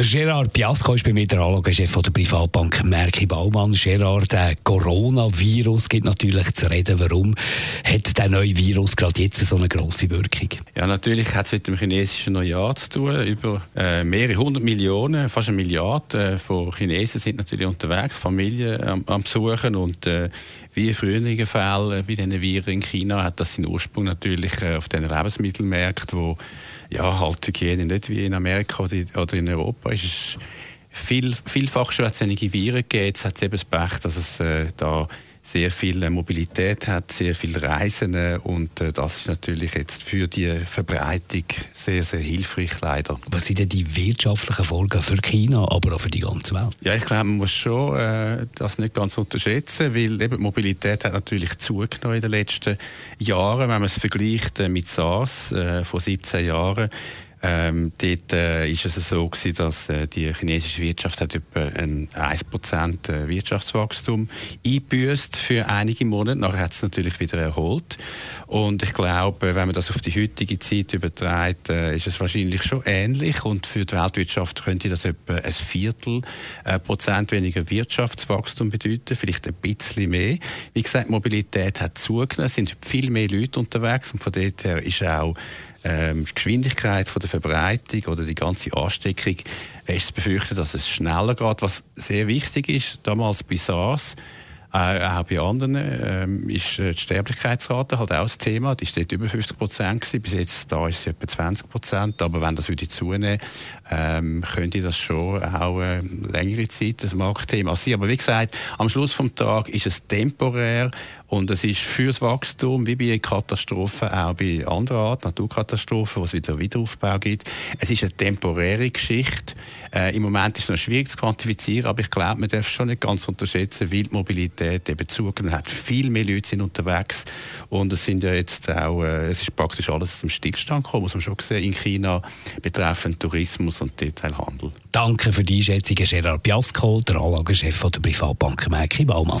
der Gerard Piasco ist bei mir der Anlagechef der Privatbank Merki Baumann. Gerard, der Coronavirus gibt natürlich zu reden. Warum hat der neue Virus gerade jetzt so eine grosse Wirkung? Ja, natürlich hat es mit dem chinesischen Neujahr zu tun. Über äh, mehrere hundert Millionen, fast eine Milliarde äh, von Chinesen sind natürlich unterwegs, Familien am, am Besuchen und äh, wie in früheren Fällen bei diesen Viren in China hat das seinen Ursprung natürlich äh, auf den Lebensmittelmärkten, wo ja, halt Hygiene nicht wie in Amerika oder in Europa ist. Es viel, vielfach schon einige Viren gegeben. Jetzt hat es eben das Pech, dass es äh, da sehr viel Mobilität hat, sehr viel Reisen und äh, das ist natürlich jetzt für die Verbreitung sehr, sehr hilfreich leider. Was sind denn die wirtschaftlichen Folgen für China, aber auch für die ganze Welt? Ja, ich glaube, man muss schon äh, das nicht ganz unterschätzen, weil eben die Mobilität hat natürlich zugenommen in den letzten Jahren, wenn man es vergleicht äh, mit SARS äh, vor 17 Jahren ähm, dort äh, ist es so gewesen, dass äh, die chinesische Wirtschaft hat etwa ein 1% äh, Wirtschaftswachstum eingebüßt für einige Monate. Nachher hat es natürlich wieder erholt. Und ich glaube, wenn man das auf die heutige Zeit überträgt, äh, ist es wahrscheinlich schon ähnlich. Und für die Weltwirtschaft könnte das etwa ein Viertel äh, Prozent weniger Wirtschaftswachstum bedeuten, vielleicht ein bisschen mehr. Wie gesagt, Mobilität hat zugenommen, es sind viel mehr Leute unterwegs und von dort her ist auch ähm, die Geschwindigkeit von der Verbreitung oder die ganze Ansteckung ist zu befürchten, dass es schneller geht. Was sehr wichtig ist, damals bei SARS, äh, auch bei anderen ähm, ist äh, die Sterblichkeitsrate halt auch das Thema. Die steht über 50 Prozent gewesen. Bis jetzt da ist sie etwa 20 Prozent. Aber wenn das würde zunehmen, ähm, könnte das schon auch äh, längere Zeit das Marktthema sein. Aber wie gesagt, am Schluss vom Tag ist es temporär und es ist fürs Wachstum, wie bei Katastrophen, auch bei anderen Art, Naturkatastrophen, wo es wieder Wiederaufbau gibt. Es ist eine temporäre Geschichte. Äh, Im Moment ist es noch schwierig zu quantifizieren, aber ich glaube, man darf schon nicht ganz unterschätzen, weil die Mobilität eben zugenommen hat. Viel mehr Leute sind unterwegs und es sind ja jetzt auch, äh, es ist praktisch alles zum Stillstand gekommen, muss man schon sehen, in China betreffend Tourismus und Detailhandel. Danke für die Einschätzung, Gerard Piasco, der Anlagechef der Privatbank Merki Baumann.